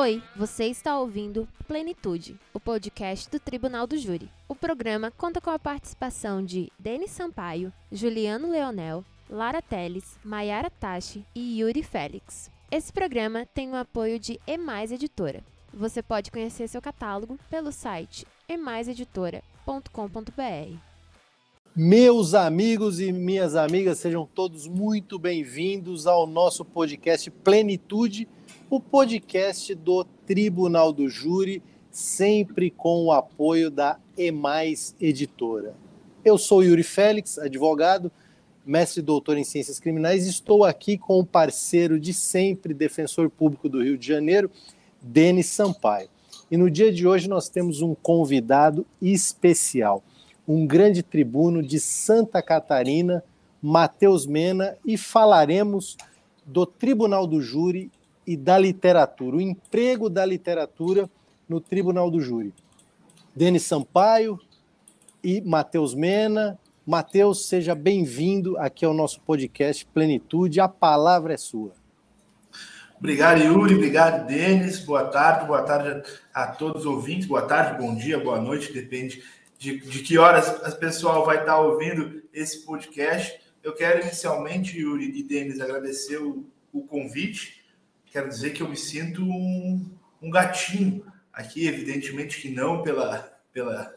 Oi, você está ouvindo Plenitude, o podcast do Tribunal do Júri. O programa conta com a participação de Denis Sampaio, Juliano Leonel, Lara Teles, Maiara Tachi e Yuri Félix. Esse programa tem o apoio de Emais Editora. Você pode conhecer seu catálogo pelo site emaiseditora.com.br. Meus amigos e minhas amigas, sejam todos muito bem-vindos ao nosso podcast Plenitude o podcast do Tribunal do Júri, sempre com o apoio da Emais Editora. Eu sou Yuri Félix, advogado, mestre e doutor em Ciências Criminais, estou aqui com o parceiro de sempre, defensor público do Rio de Janeiro, Denis Sampaio. E no dia de hoje nós temos um convidado especial, um grande tribuno de Santa Catarina, Matheus Mena, e falaremos do Tribunal do Júri e da literatura, o emprego da literatura no Tribunal do Júri. Denis Sampaio e Matheus Mena. Matheus, seja bem-vindo aqui ao nosso podcast Plenitude. A palavra é sua. Obrigado, Yuri. Obrigado, Denis. Boa tarde. Boa tarde a todos os ouvintes. Boa tarde, bom dia, boa noite. Depende de, de que horas o pessoal vai estar ouvindo esse podcast. Eu quero inicialmente, Yuri e Denis, agradecer o, o convite quero dizer que eu me sinto um, um gatinho aqui, evidentemente que não pela, pela,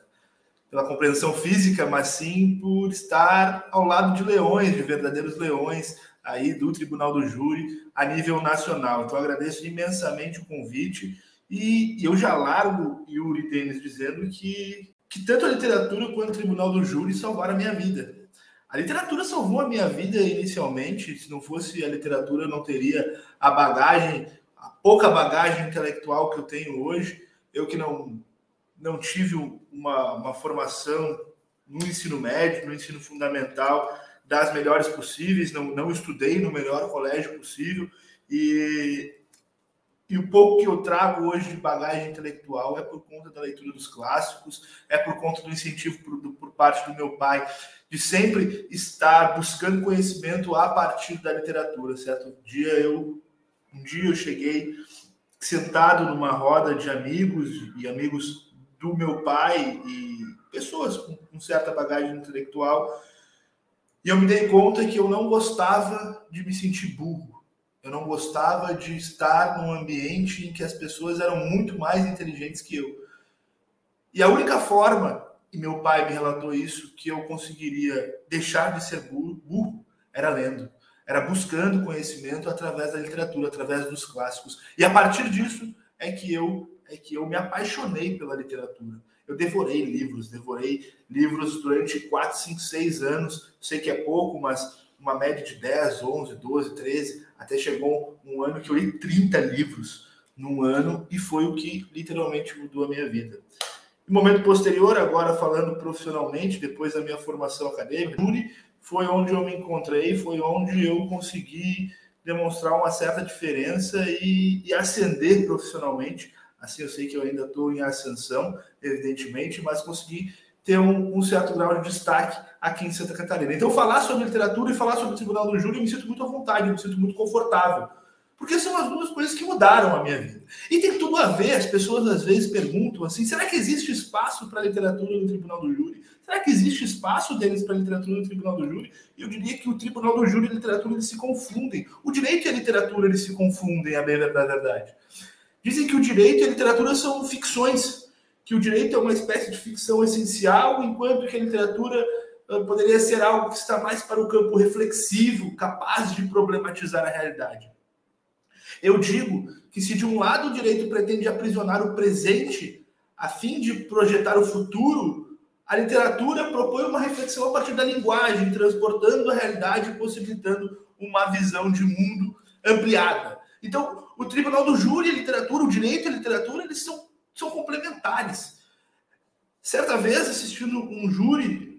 pela compreensão física, mas sim por estar ao lado de leões, de verdadeiros leões aí do Tribunal do Júri a nível nacional. Então agradeço imensamente o convite e, e eu já largo Yuri Denis dizendo que, que tanto a literatura quanto o Tribunal do Júri salvaram a minha vida. A literatura salvou a minha vida inicialmente. Se não fosse a literatura, eu não teria a bagagem, a pouca bagagem intelectual que eu tenho hoje. Eu que não, não tive uma, uma formação no ensino médio, no ensino fundamental, das melhores possíveis, não, não estudei no melhor colégio possível. E, e o pouco que eu trago hoje de bagagem intelectual é por conta da leitura dos clássicos, é por conta do incentivo por, por parte do meu pai de sempre estar buscando conhecimento a partir da literatura, certo? Um dia eu, um dia eu cheguei sentado numa roda de amigos e amigos do meu pai e pessoas com, com certa bagagem intelectual e eu me dei conta que eu não gostava de me sentir burro. Eu não gostava de estar num ambiente em que as pessoas eram muito mais inteligentes que eu. E a única forma e meu pai me relatou isso, que eu conseguiria deixar de ser burro, burro era lendo, era buscando conhecimento através da literatura, através dos clássicos. E a partir disso é que eu é que eu me apaixonei pela literatura. Eu devorei livros, devorei livros durante 4, 5, 6 anos. Sei que é pouco, mas uma média de 10, 11, 12, 13, até chegou um ano que eu li 30 livros num ano e foi o que literalmente mudou a minha vida. No momento posterior, agora falando profissionalmente, depois da minha formação acadêmica, foi onde eu me encontrei, foi onde eu consegui demonstrar uma certa diferença e, e ascender profissionalmente. Assim, eu sei que eu ainda estou em ascensão, evidentemente, mas consegui ter um, um, certo grau de destaque aqui em Santa Catarina. Então, falar sobre literatura e falar sobre o Tribunal do Júri, eu me sinto muito à vontade, eu me sinto muito confortável. Porque são as duas coisas que mudaram a minha vida. E tem tudo a ver, as pessoas às vezes perguntam assim: será que existe espaço para literatura no Tribunal do Júri? Será que existe espaço deles para literatura no Tribunal do Júri? Eu diria que o Tribunal do Júri e a literatura eles se confundem. O direito e a literatura eles se confundem, a da verdade. Dizem que o direito e a literatura são ficções, que o direito é uma espécie de ficção essencial, enquanto que a literatura ah, poderia ser algo que está mais para o campo reflexivo, capaz de problematizar a realidade. Eu digo que se de um lado o direito pretende aprisionar o presente a fim de projetar o futuro, a literatura propõe uma reflexão a partir da linguagem, transportando a realidade e possibilitando uma visão de mundo ampliada. Então, o tribunal do júri a literatura, o direito e a literatura, eles são, são complementares. Certa vez, assistindo um júri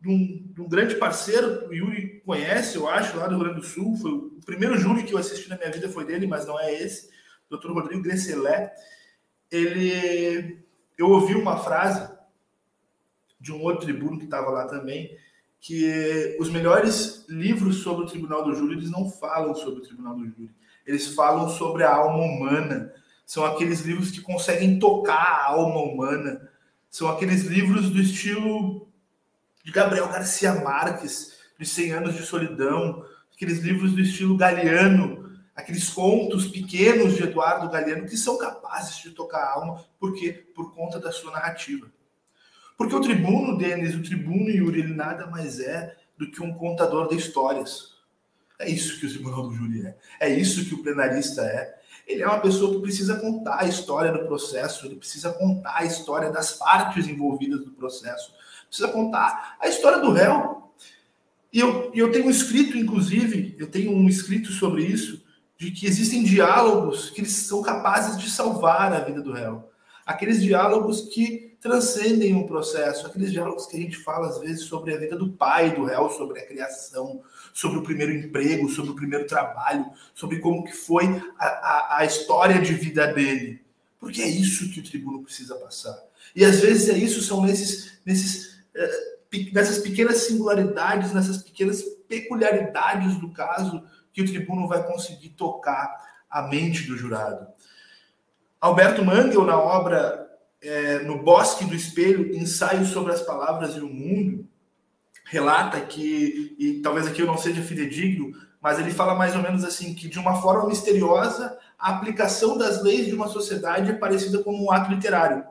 de um, de um, grande parceiro, o Yuri conhece, eu acho, lá do Rio Grande do Sul. Foi o primeiro júri que eu assisti na minha vida foi dele, mas não é esse. O Dr. Rodrigo Gresselé. Ele, eu ouvi uma frase de um outro tribuno que estava lá também, que os melhores livros sobre o Tribunal do Júri, eles não falam sobre o Tribunal do Júri. Eles falam sobre a alma humana. São aqueles livros que conseguem tocar a alma humana. São aqueles livros do estilo de Gabriel Garcia Marques, de 100 anos de solidão, aqueles livros do estilo Galeano, aqueles contos pequenos de Eduardo Galeano que são capazes de tocar a alma, porque por conta da sua narrativa. Porque o tribuno, Denis, o tribuno Yuri, ele nada mais é do que um contador de histórias. É isso que o tribunal do júri é. É isso que o plenarista é. Ele é uma pessoa que precisa contar a história do processo, ele precisa contar a história das partes envolvidas no processo, precisa contar a história do réu. E eu, eu tenho escrito, inclusive, eu tenho um escrito sobre isso, de que existem diálogos que eles são capazes de salvar a vida do réu. Aqueles diálogos que transcendem o processo, aqueles diálogos que a gente fala às vezes sobre a vida do pai do réu, sobre a criação, sobre o primeiro emprego, sobre o primeiro trabalho, sobre como que foi a, a, a história de vida dele. Porque é isso que o tribuno precisa passar. E às vezes é isso, são nesses, nesses, nessas pequenas singularidades, nessas pequenas peculiaridades do caso, que o tribuno vai conseguir tocar a mente do jurado. Alberto Mangel, na obra é, no Bosque do Espelho, ensaio sobre as palavras e o mundo, relata que, e talvez aqui eu não seja fidedigno, mas ele fala mais ou menos assim, que de uma forma misteriosa, a aplicação das leis de uma sociedade é parecida com um ato literário.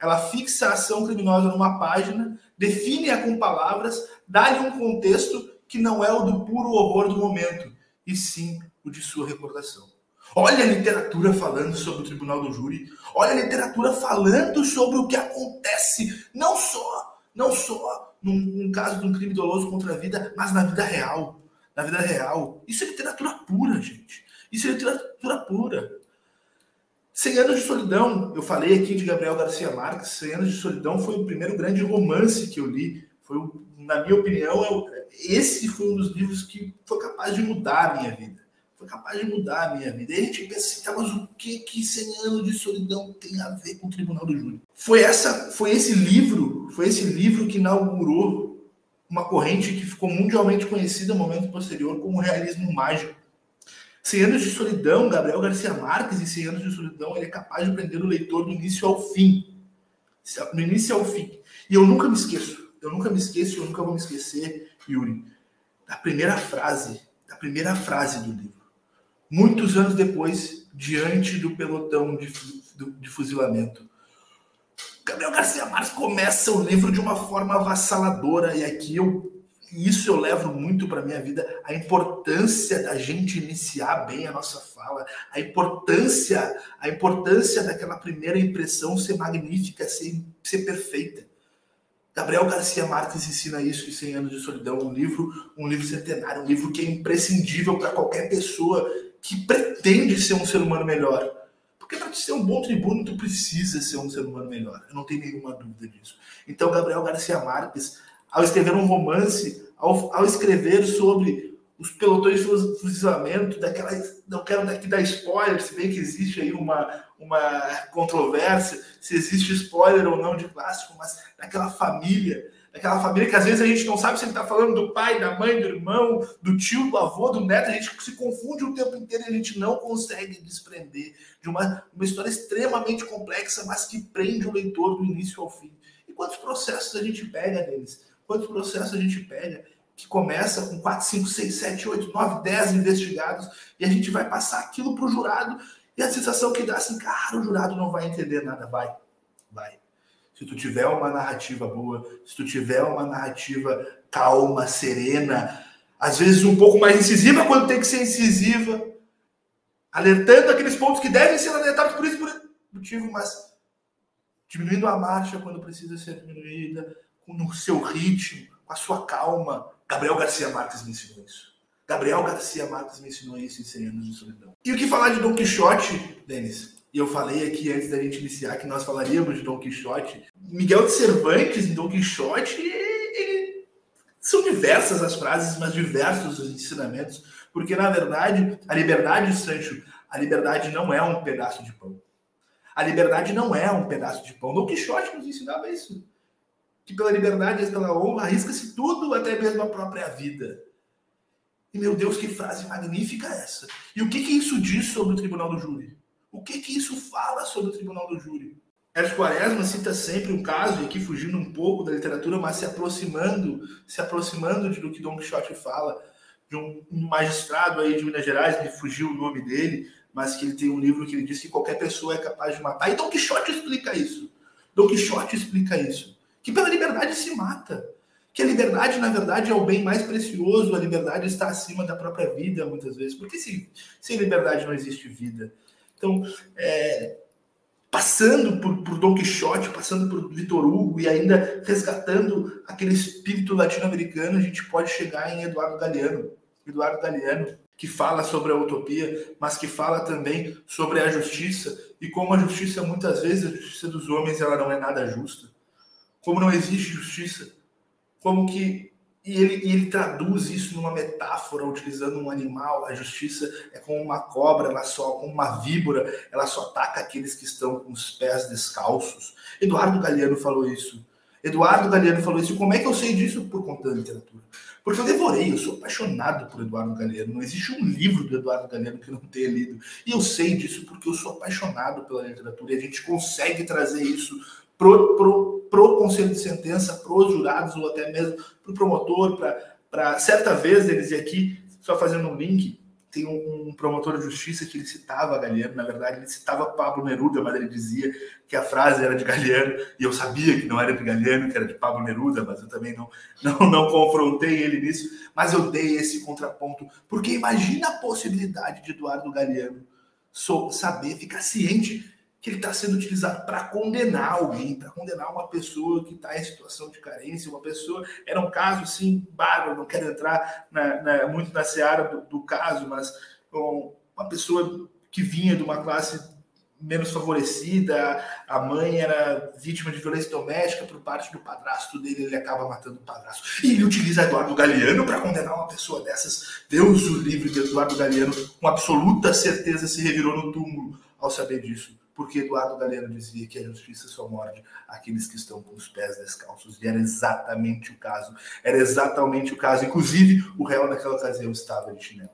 Ela fixa a ação criminosa numa página, define-a com palavras, dá-lhe um contexto que não é o do puro horror do momento, e sim o de sua recordação. Olha a literatura falando sobre o tribunal do júri. Olha a literatura falando sobre o que acontece, não só, não só num, num caso de um crime doloso contra a vida, mas na vida real. Na vida real. Isso é literatura pura, gente. Isso é literatura pura. Cem Anos de Solidão, eu falei aqui de Gabriel Garcia Marques. Cem Anos de Solidão foi o primeiro grande romance que eu li. Foi, na minha opinião, eu, esse foi um dos livros que foi capaz de mudar a minha vida foi capaz de mudar a minha vida. E a gente pensa assim, tá, mas o que que 100 anos de solidão tem a ver com o Tribunal do Júri? Foi essa, foi esse livro, foi esse livro que inaugurou uma corrente que ficou mundialmente conhecida no momento posterior como realismo mágico. 100 anos de solidão, Gabriel Garcia Marques em 100 anos de solidão, ele é capaz de prender o leitor do início ao fim. Do início ao fim. E eu nunca me esqueço, eu nunca me esqueço, eu nunca vou me esquecer, Yuri, da primeira frase, da primeira frase do livro muitos anos depois, diante do pelotão de, de fuzilamento. Gabriel Garcia Marques começa o livro de uma forma avassaladora, e aqui eu isso eu levo muito para minha vida, a importância da gente iniciar bem a nossa fala, a importância, a importância daquela primeira impressão ser magnífica, ser, ser perfeita. Gabriel Garcia Marques ensina isso em 100 anos de solidão, um livro, um livro centenário, um livro que é imprescindível para qualquer pessoa que pretende ser um ser humano melhor. Porque para ser um bom tribuno, tu precisa ser um ser humano melhor. Eu não tenho nenhuma dúvida disso. Então, Gabriel Garcia Marques, ao escrever um romance, ao, ao escrever sobre os pelotões de fuzilamento, daquela, não quero daqui dar spoiler, se bem que existe aí uma, uma controvérsia, se existe spoiler ou não de clássico, mas daquela família daquela família que às vezes a gente não sabe se ele está falando do pai, da mãe, do irmão, do tio, do avô, do neto, a gente se confunde o tempo inteiro e a gente não consegue desprender de uma, uma história extremamente complexa, mas que prende o leitor do início ao fim. E quantos processos a gente pega deles? Quantos processos a gente pega que começa com 4, 5, 6, 7, 8, 9, 10 investigados e a gente vai passar aquilo para o jurado e a sensação que dá assim, cara, o jurado não vai entender nada. Vai, vai se tu tiver uma narrativa boa, se tu tiver uma narrativa calma, serena, às vezes um pouco mais incisiva quando tem que ser incisiva, alertando aqueles pontos que devem ser alertados por isso por motivo, mas diminuindo a marcha quando precisa ser diminuída, no seu ritmo, com a sua calma. Gabriel Garcia Marques me ensinou isso. Gabriel Garcia Marques me ensinou isso em 100 anos de solidão. E o que falar de Don Quixote, Denis? E eu falei aqui antes da gente iniciar que nós falaríamos de Don Quixote. Miguel de Cervantes em Don Quixote, ele... são diversas as frases, mas diversos os ensinamentos, porque na verdade a liberdade, Sancho, a liberdade não é um pedaço de pão. A liberdade não é um pedaço de pão. Don Quixote nos ensinava isso. Que pela liberdade e pela honra arrisca-se tudo, até mesmo a própria vida. E meu Deus, que frase magnífica essa. E o que, que isso diz sobre o tribunal do júri? O que que isso fala sobre o tribunal do júri? Ernst Quaresma cita sempre um caso, e aqui fugindo um pouco da literatura, mas se aproximando, se aproximando de do que Don Quixote fala, de um magistrado aí de Minas Gerais, me fugiu o nome dele, mas que ele tem um livro que ele diz que qualquer pessoa é capaz de matar. E Don Quixote explica isso. Don Quixote explica isso. Que pela liberdade se mata. Que a liberdade, na verdade, é o bem mais precioso. A liberdade está acima da própria vida, muitas vezes. Porque se, sem liberdade não existe vida. Então, é, passando por, por Don Quixote, passando por Vitor Hugo e ainda resgatando aquele espírito latino-americano, a gente pode chegar em Eduardo Galeano. Eduardo Galeano, que fala sobre a utopia, mas que fala também sobre a justiça e como a justiça, muitas vezes, a justiça dos homens, ela não é nada justa. Como não existe justiça. Como que e ele, e ele traduz isso numa metáfora, utilizando um animal. A justiça é como uma cobra, ela só, como uma víbora, ela só ataca aqueles que estão com os pés descalços. Eduardo Galeano falou isso. Eduardo Galeano falou isso. Como é que eu sei disso? Por conta da literatura. Porque eu devorei, eu sou apaixonado por Eduardo Galeano. Não existe um livro do Eduardo Galeano que eu não tenha lido. E eu sei disso porque eu sou apaixonado pela literatura. E a gente consegue trazer isso pro, pro, pro conselho de sentença, pros jurados ou até mesmo pro promotor, para certa vez eles aqui, só fazendo um link, tem um, um, promotor de justiça que ele citava Galeano, na verdade ele citava Pablo Neruda, mas ele dizia que a frase era de Galeano, e eu sabia que não era de Galeano, que era de Pablo Neruda, mas eu também não, não, não confrontei ele nisso, mas eu dei esse contraponto, porque imagina a possibilidade de Eduardo Galeano saber, ficar ciente que ele está sendo utilizado para condenar alguém, para condenar uma pessoa que está em situação de carência, uma pessoa. Era um caso, sim, bárbaro, não quero entrar na, na, muito na seara do, do caso, mas um, uma pessoa que vinha de uma classe menos favorecida, a mãe era vítima de violência doméstica por parte do padrasto dele, ele acaba matando o padrasto. E ele utiliza Eduardo Galeano para condenar uma pessoa dessas. Deus o livre de Eduardo Galeano, com absoluta certeza se revirou no túmulo ao saber disso porque Eduardo Galeno dizia que a justiça só morde aqueles que estão com os pés descalços. E era exatamente o caso. Era exatamente o caso. Inclusive, o réu naquela ocasião estava de chinelo.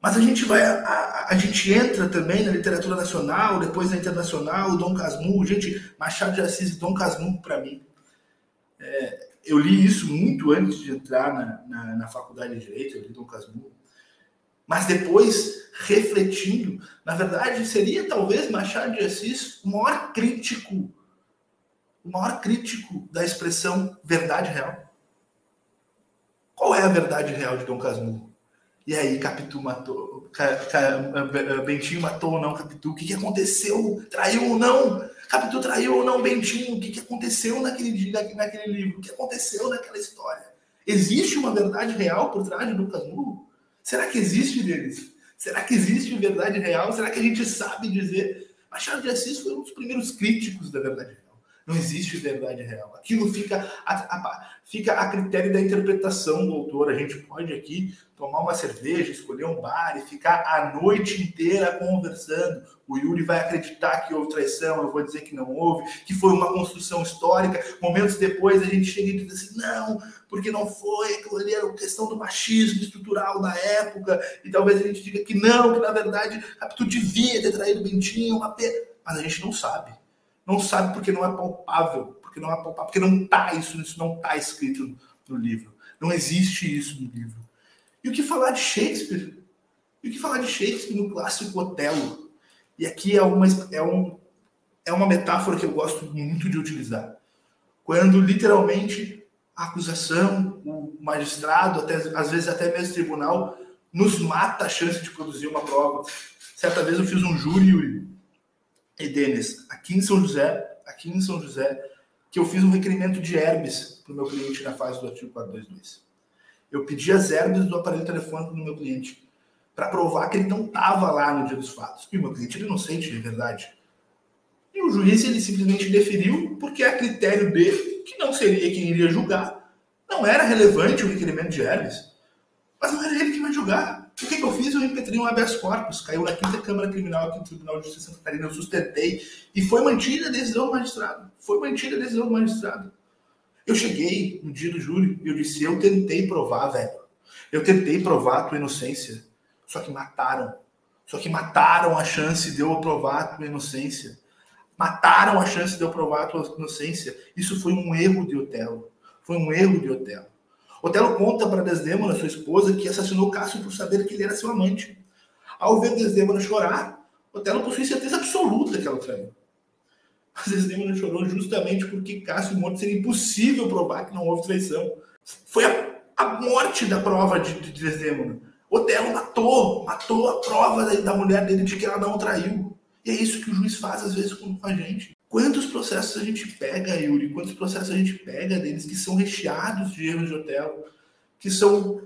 Mas a gente vai, a, a, a, gente entra também na literatura nacional, depois na internacional, Dom Casmurro, gente, Machado de Assis e Dom Casmurro para mim. É, eu li isso muito antes de entrar na, na, na faculdade de Direito, eu li Dom Casmurro. Mas depois, refletindo, na verdade, seria talvez Machado de Assis o maior crítico, o maior crítico da expressão verdade real. Qual é a verdade real de Dom Casmurro? E aí, Capitu matou, Bentinho matou ou não Capitu? O que, que aconteceu? Traiu ou não? Capitu traiu ou não Bentinho? O que, que aconteceu naquele dia, naquele livro? O que aconteceu naquela história? Existe uma verdade real por trás de Dom Casmurro? Será que existe deles? Será que existe verdade real? Será que a gente sabe dizer? Machado de Assis foi um dos primeiros críticos da verdade real. Não existe verdade real. Aquilo fica a, a, fica a critério da interpretação do autor. A gente pode aqui tomar uma cerveja, escolher um bar e ficar a noite inteira conversando. O Yuri vai acreditar que houve traição, eu vou dizer que não houve, que foi uma construção histórica. Momentos depois a gente chega e diz assim: não, porque não foi, aquilo ali era questão do machismo estrutural na época. E talvez a gente diga que não, que na verdade tu devia ter traído o Bentinho, uma mas a gente não sabe. Não sabe porque não é palpável, porque não é palpável, porque não está isso, isso não está escrito no, no livro. Não existe isso no livro. E o que falar de Shakespeare? E o que falar de Shakespeare no clássico Otelo? E aqui é uma, é, um, é uma metáfora que eu gosto muito de utilizar. Quando literalmente a acusação, o magistrado, até, às vezes até mesmo o tribunal, nos mata a chance de produzir uma prova. Certa vez eu fiz um júri, e Denis, aqui em São José, aqui em São José, que eu fiz um requerimento de herbes para o meu cliente na fase do artigo 422. Eu pedi as herbes do aparelho telefônico do meu cliente para provar que ele não estava lá no dia dos fatos. E o meu cliente era inocente, de verdade. E o juiz ele simplesmente deferiu porque a critério dele, que não seria quem iria julgar, não era relevante o requerimento de herbes. Mas não era ele que vai julgar. O que, que eu fiz? Eu impetrei um habeas corpus, caiu na quinta Câmara Criminal aqui no Tribunal de Justiça Santa Catarina, eu sustentei, e foi mantida a decisão do magistrado. Foi mantida a decisão do magistrado. Eu cheguei no dia do júri e eu disse: Eu tentei provar, velho. Eu tentei provar a tua inocência, só que mataram. Só que mataram a chance de eu provar a tua inocência. Mataram a chance de eu provar a tua inocência. Isso foi um erro de Otelo. Foi um erro de Otelo. Otelo conta para Desdemona, sua esposa, que assassinou Cássio por saber que ele era seu amante. Ao ver Desdemona chorar, Otelo possui certeza absoluta que ela traiu. Mas Desdemona chorou justamente porque Cássio morto seria impossível provar que não houve traição. Foi a, a morte da prova de, de Desdemona. Otelo matou, matou a prova da, da mulher dele de que ela não traiu. E é isso que o juiz faz às vezes com, a gente. Quantos processos a gente pega, Yuri? Quantos processos a gente pega deles que são recheados de erros de Otelo, que são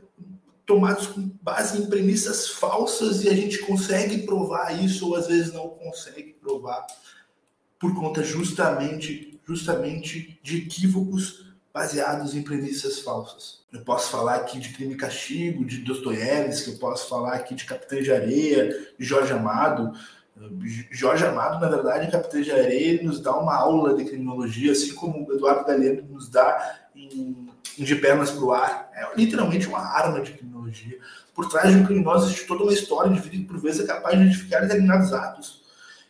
tomados com base em premissas falsas e a gente consegue provar isso ou às vezes não consegue provar por conta justamente justamente de equívocos baseados em premissas falsas. Eu posso falar aqui de Crime e Castigo, de Dostoiévski, eu posso falar aqui de Capitães de Areia, de Jorge Amado. Jorge Amado, na verdade, Capitães de Areia, nos dá uma aula de criminologia, assim como o Eduardo Galeno nos dá em, em De Pernas para o Ar. É literalmente uma arma de criminologia. Por trás de um criminoso existe toda uma história de vida que, por vezes, é capaz de identificar determinados atos.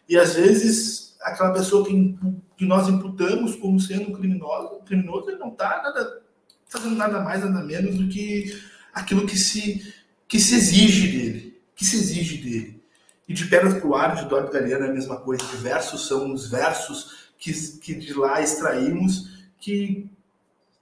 E, às vezes, aquela pessoa que, que nós imputamos como sendo um criminoso, criminoso ele não está nada, fazendo nada mais, nada menos do que aquilo que se, que se exige dele. Que se exige dele. E de Pedras para o Ar, de Eduardo Galeano, é a mesma coisa. Diversos são os versos que, que de lá extraímos, que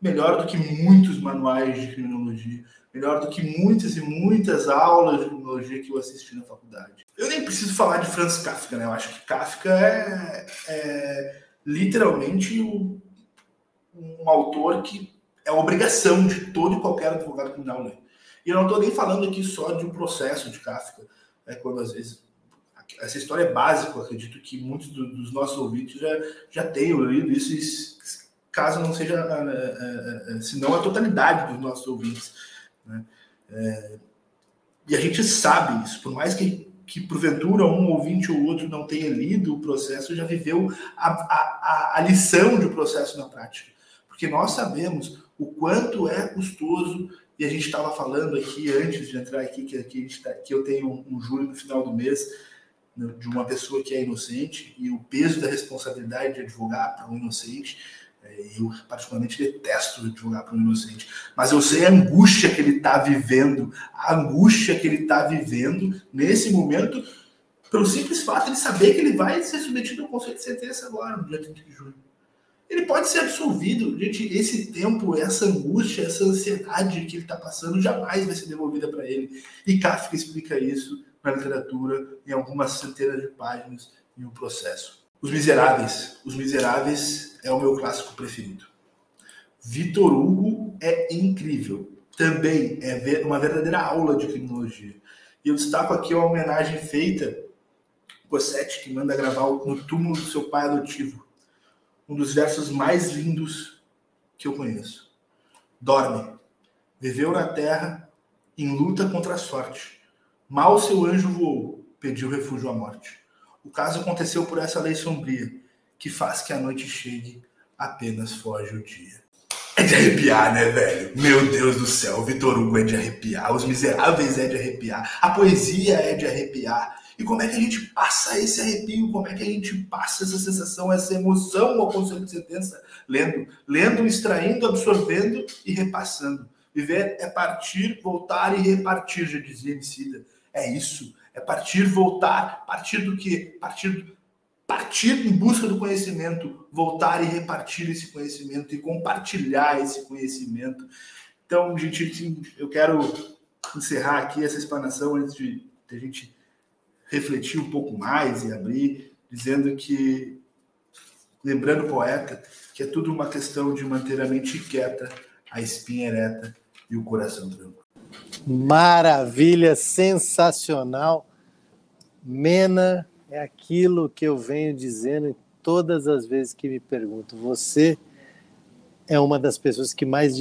melhor do que muitos manuais de criminologia, melhor do que muitas e muitas aulas de criminologia que eu assisti na faculdade. Eu nem preciso falar de Franz Kafka, né? Eu acho que Kafka é, é literalmente um, um, autor que é obrigação de todo e qualquer advogado criminal ler. E eu não estou nem falando aqui só de um processo de Kafka, é quando às vezes essa história é básica, acredito que muitos dos nossos ouvintes já, já tenham lido isso, caso não seja, é, é, se não a totalidade dos nossos ouvintes. Né? É, e a gente sabe isso, por mais que que porventura um ouvinte ou outro não tenha lido o processo, já viveu a, a, a lição de processo na prática. Porque nós sabemos o quanto é custoso, e a gente estava falando aqui antes de entrar aqui, que, que, tá, que eu tenho um, um júri no final do mês de uma pessoa que é inocente, e o peso da responsabilidade de advogar para um inocente é, eu, particularmente, detesto advogar para um inocente. Mas eu sei a angústia que ele está vivendo, a angústia que ele está vivendo nesse momento, pelo simples fato de saber que ele vai ser submetido ao conceito de sentença agora, no dia 30 de junho. Ele pode ser absolvido. Gente, esse tempo, essa angústia, essa ansiedade que ele está passando jamais vai ser devolvida para ele. E Kafka explica isso na literatura, em algumas centenas de páginas, em um processo. Os Miseráveis. Os Miseráveis é o meu clássico preferido. Vitor Hugo é incrível. Também é uma verdadeira aula de criminologia. E eu destaco aqui a homenagem feita por Sete, que manda gravar no túmulo do seu pai adotivo. Um dos versos mais lindos que eu conheço. Dorme. Viveu na terra em luta contra a sorte. Mal seu anjo voou, pediu refúgio à morte. O caso aconteceu por essa lei sombria, que faz que a noite chegue, apenas foge o dia. É de arrepiar, né, velho? Meu Deus do céu, Vitor Hugo é de arrepiar, Os Miseráveis é de arrepiar, a poesia é de arrepiar. E como é que a gente passa esse arrepio? Como é que a gente passa essa sensação, essa emoção ao conselho de sentença? Lendo, lendo, extraindo, absorvendo e repassando. Viver é partir, voltar e repartir, já dizia Emicida. É isso. É partir, voltar. Partir do quê? Partir, partir em busca do conhecimento, voltar e repartir esse conhecimento e compartilhar esse conhecimento. Então, gente, eu quero encerrar aqui essa explanação antes de, de a gente refletir um pouco mais e abrir, dizendo que, lembrando o poeta, que é tudo uma questão de manter a mente quieta, a espinha ereta e o coração tranquilo. Maravilha, sensacional. Mena é aquilo que eu venho dizendo todas as vezes que me pergunto. Você é uma das pessoas que mais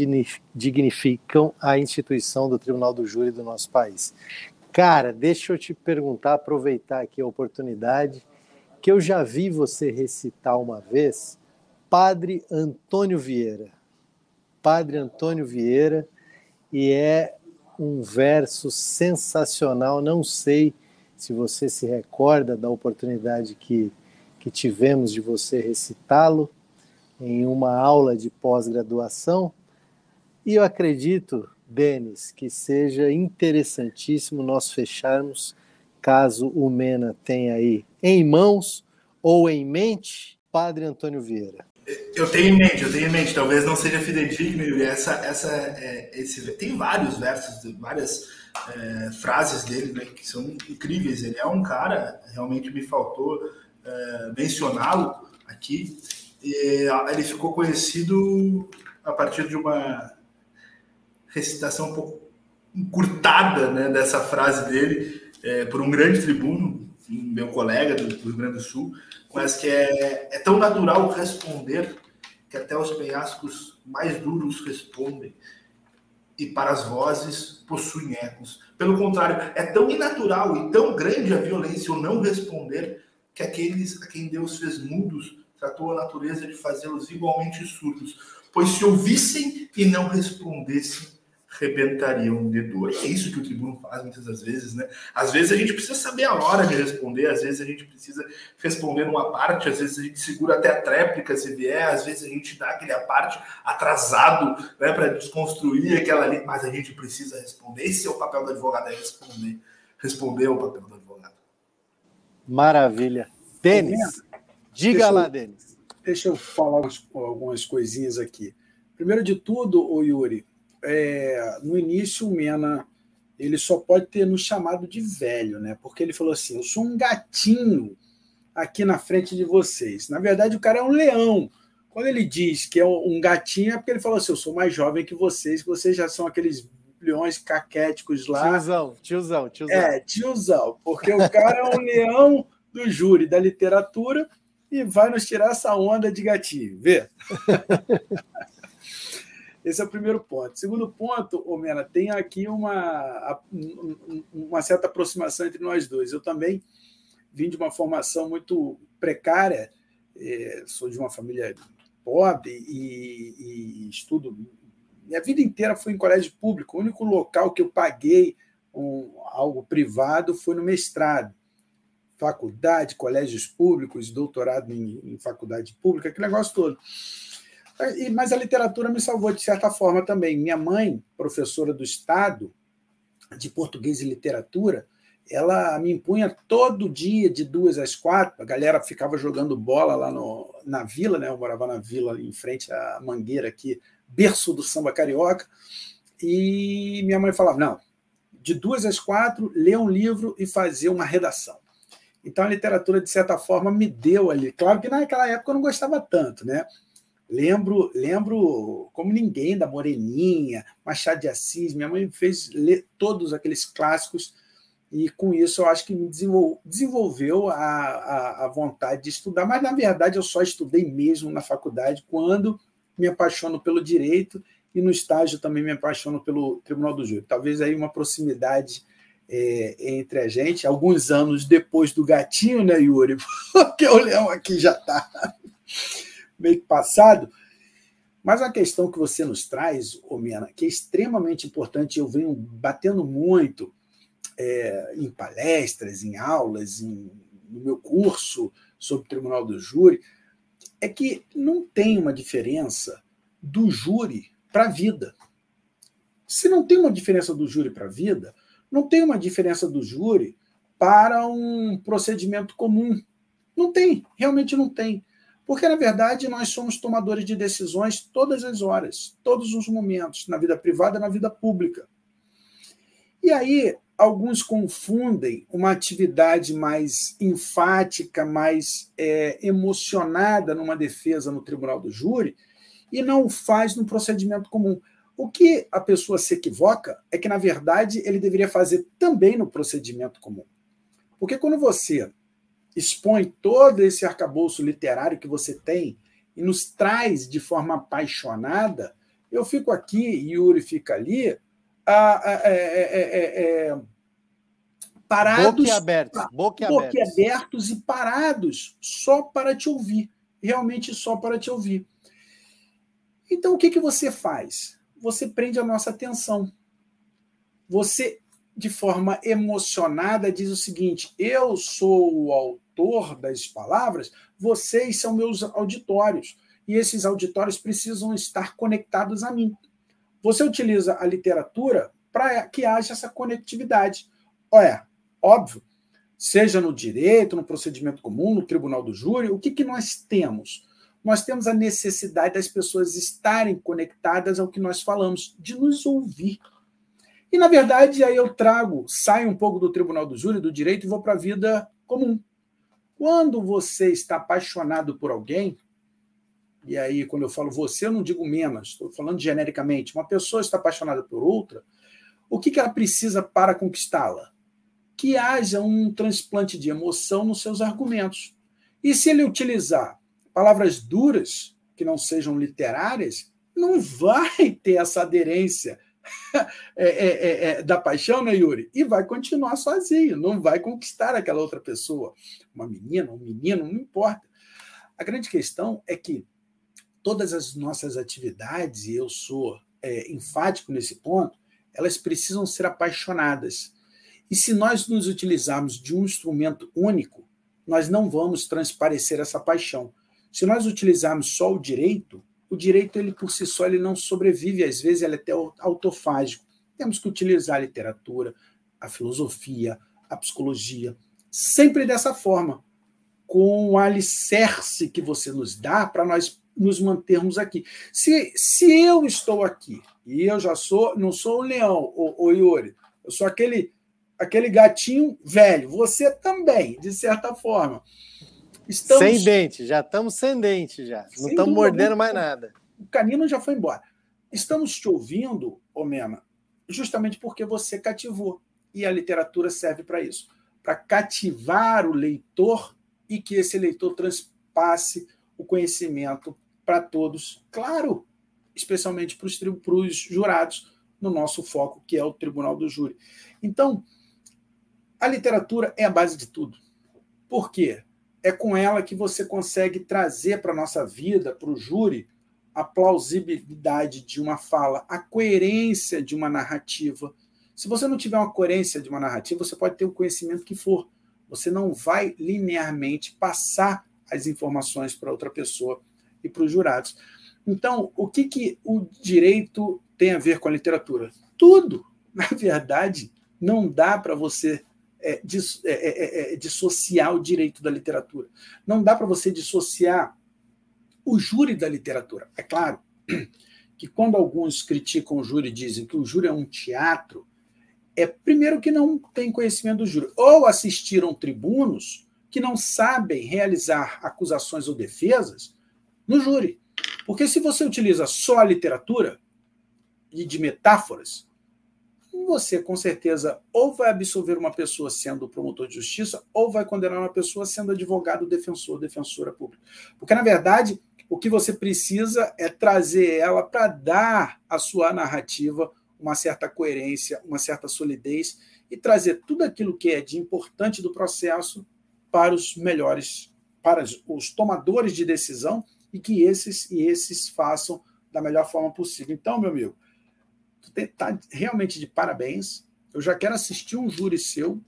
dignificam a instituição do Tribunal do Júri do nosso país. Cara, deixa eu te perguntar, aproveitar aqui a oportunidade, que eu já vi você recitar uma vez Padre Antônio Vieira. Padre Antônio Vieira, e é um verso sensacional, não sei se você se recorda da oportunidade que, que tivemos de você recitá-lo em uma aula de pós-graduação. E eu acredito, Denis, que seja interessantíssimo nós fecharmos, caso o Mena tenha aí em mãos ou em mente, Padre Antônio Vieira. Eu tenho em mente, eu tenho em mente. Talvez não seja fidedigno, Yuri. Essa, essa, é, esse, tem vários versos, várias é, frases dele né, que são incríveis. Ele é um cara, realmente me faltou é, mencioná-lo aqui. E, ele ficou conhecido a partir de uma recitação um pouco encurtada né, dessa frase dele é, por um grande tribuno, meu colega do, do Rio Grande do Sul, mas que é, é tão natural responder que até os penhascos mais duros respondem e para as vozes possuem ecos. Pelo contrário, é tão inatural e tão grande a violência o não responder que aqueles a quem Deus fez mudos tratou a natureza de fazê-los igualmente surdos, pois se ouvissem e não respondessem, rebentariam de dor. E é isso que o tribuno faz muitas das vezes, né? Às vezes a gente precisa saber a hora de responder, às vezes a gente precisa responder numa parte, às vezes a gente segura até a tréplica se vier, às vezes a gente dá aquele parte atrasado, né, para desconstruir aquela ali, mas a gente precisa responder. Esse é o papel do advogado, é responder. Responder é o papel do advogado. Maravilha. Denis, diga deixa lá, Denis. Deixa eu falar algumas coisinhas aqui. Primeiro de tudo, o Yuri, é, no início, o Mena ele só pode ter nos chamado de velho, né? Porque ele falou assim: eu sou um gatinho aqui na frente de vocês. Na verdade, o cara é um leão. Quando ele diz que é um gatinho, é porque ele falou assim: eu sou mais jovem que vocês, que vocês já são aqueles leões caquéticos lá. Tiozão, tiozão, tiozão. É, tiozão, porque o cara é um leão do júri da literatura e vai nos tirar essa onda de gatinho, vê? Esse é o primeiro ponto. Segundo ponto, Omena, tem aqui uma, uma certa aproximação entre nós dois. Eu também vim de uma formação muito precária, é, sou de uma família pobre e, e estudo. Minha vida inteira foi em colégio público. O único local que eu paguei um, algo privado foi no mestrado. Faculdade, colégios públicos, doutorado em, em faculdade pública, aquele negócio todo. Mas a literatura me salvou de certa forma também. Minha mãe, professora do Estado de Português e Literatura, ela me impunha todo dia, de duas às quatro. A galera ficava jogando bola lá no, na vila, né? Eu morava na vila, em frente à Mangueira, aqui, berço do samba carioca. E minha mãe falava: não, de duas às quatro, ler um livro e fazer uma redação. Então a literatura, de certa forma, me deu ali. Claro que naquela época eu não gostava tanto, né? Lembro, lembro como ninguém da Moreninha, Machado de Assis. Minha mãe fez ler todos aqueles clássicos e com isso eu acho que me desenvolveu a, a, a, vontade de estudar. Mas na verdade eu só estudei mesmo na faculdade quando me apaixono pelo direito e no estágio também me apaixono pelo Tribunal do Júri. Talvez aí uma proximidade é, entre a gente, alguns anos depois do gatinho, né, Yuri? Porque o leão aqui já está meio que passado. Mas a questão que você nos traz, Omena, que é extremamente importante, eu venho batendo muito é, em palestras, em aulas, em, no meu curso sobre o Tribunal do Júri, é que não tem uma diferença do júri para a vida. Se não tem uma diferença do júri para a vida, não tem uma diferença do júri para um procedimento comum. Não tem, realmente não tem. Porque, na verdade, nós somos tomadores de decisões todas as horas, todos os momentos, na vida privada e na vida pública. E aí, alguns confundem uma atividade mais enfática, mais é, emocionada numa defesa no tribunal do júri e não o faz no procedimento comum. O que a pessoa se equivoca é que, na verdade, ele deveria fazer também no procedimento comum. Porque quando você expõe todo esse arcabouço literário que você tem e nos traz de forma apaixonada, eu fico aqui, Yuri fica ali, a, a, é, é, é, parados, boquiabertos, boquiabertos e parados só para te ouvir, realmente só para te ouvir. Então, o que, que você faz? Você prende a nossa atenção. Você de forma emocionada, diz o seguinte: eu sou o autor das palavras, vocês são meus auditórios, e esses auditórios precisam estar conectados a mim. Você utiliza a literatura para que haja essa conectividade. Olha, óbvio, seja no direito, no procedimento comum, no tribunal do júri, o que, que nós temos? Nós temos a necessidade das pessoas estarem conectadas ao que nós falamos, de nos ouvir. E, na verdade, aí eu trago, saio um pouco do tribunal do júri, do direito, e vou para a vida comum. Quando você está apaixonado por alguém, e aí, quando eu falo você, eu não digo menos, estou falando genericamente, uma pessoa está apaixonada por outra, o que, que ela precisa para conquistá-la? Que haja um transplante de emoção nos seus argumentos. E se ele utilizar palavras duras, que não sejam literárias, não vai ter essa aderência é, é, é, é, da paixão, né, Yuri? E vai continuar sozinho, não vai conquistar aquela outra pessoa. Uma menina, um menino, não importa. A grande questão é que todas as nossas atividades, e eu sou é, enfático nesse ponto, elas precisam ser apaixonadas. E se nós nos utilizarmos de um instrumento único, nós não vamos transparecer essa paixão. Se nós utilizarmos só o direito, o direito ele por si só ele não sobrevive, às vezes ele é até autofágico. Temos que utilizar a literatura, a filosofia, a psicologia, sempre dessa forma, com o alicerce que você nos dá para nós nos mantermos aqui. Se, se eu estou aqui e eu já sou, não sou um leão, o, o Yuri, eu sou aquele aquele gatinho velho, você também, de certa forma. Estamos... Sem dente, já estamos sem dente já. Sem não estamos mordendo mais nada. O canino já foi embora. Estamos te ouvindo, Omena, justamente porque você cativou. E a literatura serve para isso para cativar o leitor e que esse leitor transpasse o conhecimento para todos, claro, especialmente para os jurados, no nosso foco, que é o Tribunal do Júri. Então, a literatura é a base de tudo. Por quê? É com ela que você consegue trazer para a nossa vida, para o júri, a plausibilidade de uma fala, a coerência de uma narrativa. Se você não tiver uma coerência de uma narrativa, você pode ter o conhecimento que for. Você não vai linearmente passar as informações para outra pessoa e para os jurados. Então, o que, que o direito tem a ver com a literatura? Tudo. Na verdade, não dá para você é, dis, é é, é, é, dissociar o direito da literatura. Não dá para você dissociar o júri da literatura. É claro que quando alguns criticam o júri dizem que o júri é um teatro, é primeiro que não tem conhecimento do júri, ou assistiram tribunos que não sabem realizar acusações ou defesas no júri. Porque se você utiliza só a literatura e de metáforas, você com certeza ou vai absolver uma pessoa sendo promotor de justiça ou vai condenar uma pessoa sendo advogado, defensor, defensora pública. Porque, na verdade, o que você precisa é trazer ela para dar à sua narrativa uma certa coerência, uma certa solidez e trazer tudo aquilo que é de importante do processo para os melhores, para os tomadores de decisão e que esses e esses façam da melhor forma possível. Então, meu amigo, está realmente de parabéns. Eu já quero assistir um júri seu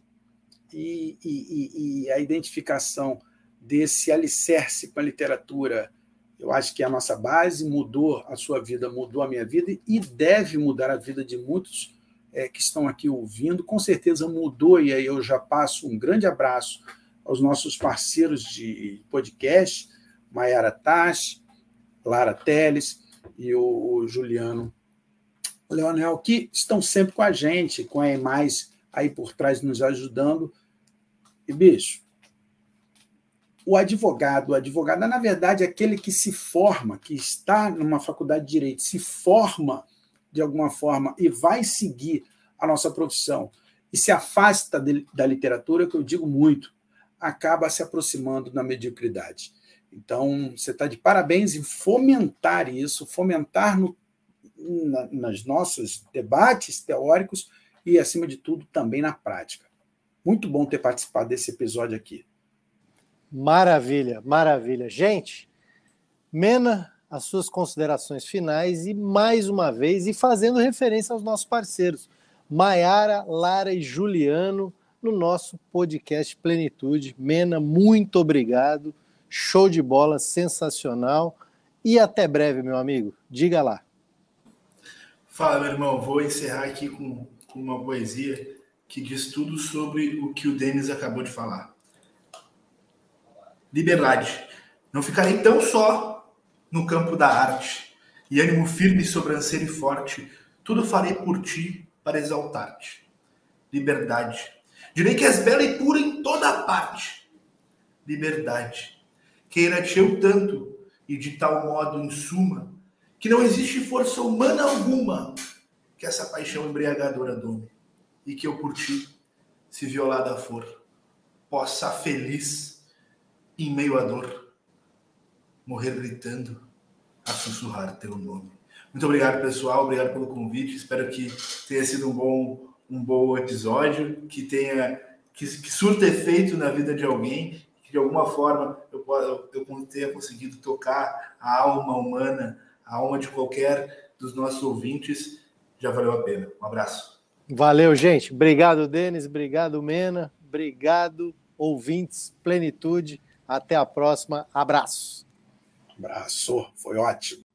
e, e, e, a identificação desse alicerce com a literatura. Eu acho que é a nossa base mudou a sua vida, mudou a minha vida e deve mudar a vida de muitos é, que estão aqui ouvindo. Com certeza mudou, e aí eu já passo um grande abraço aos nossos parceiros de podcast, Maiara Tash, Lara Teles e o, o Juliano Leonel, que estão sempre com a gente, com a EMAIS aí por trás nos ajudando. E, bicho, o advogado, o advogado, na verdade, é aquele que se forma, que está numa faculdade de direito, se forma de alguma forma e vai seguir a nossa profissão e se afasta de, da literatura, que eu digo muito, acaba se aproximando da mediocridade. Então, você está de parabéns em fomentar isso, fomentar no, nos nossos debates teóricos e, acima de tudo, também na prática. Muito bom ter participado desse episódio aqui. Maravilha, maravilha. Gente, Mena, as suas considerações finais e, mais uma vez, e fazendo referência aos nossos parceiros. Maiara, Lara e Juliano no nosso podcast Plenitude. Mena, muito obrigado. Show de bola, sensacional. E até breve, meu amigo. Diga lá. Fala, meu irmão. Vou encerrar aqui com, com uma poesia que diz tudo sobre o que o Denis acabou de falar. Liberdade. Não ficarei tão só no campo da arte, e ânimo firme, sobrancelha e forte, tudo farei por ti para exaltar-te. Liberdade. Direi que és bela e pura em toda parte. Liberdade. Queira-te eu tanto, e de tal modo, em suma, que não existe força humana alguma que essa paixão embriagadora dome, e que eu por ti, se violada for, possa feliz, em meio à dor, morrer gritando, a sussurrar teu nome. Muito obrigado, pessoal. Obrigado pelo convite. Espero que tenha sido um bom, um bom episódio, que tenha que, que surta efeito na vida de alguém, que de alguma forma eu, eu, eu tenha conseguido tocar a alma humana, a alma de qualquer dos nossos ouvintes. Já valeu a pena. Um abraço. Valeu, gente. Obrigado, Denis. Obrigado, Mena. Obrigado, ouvintes. Plenitude. Até a próxima. Abraço. Abraço. Foi ótimo.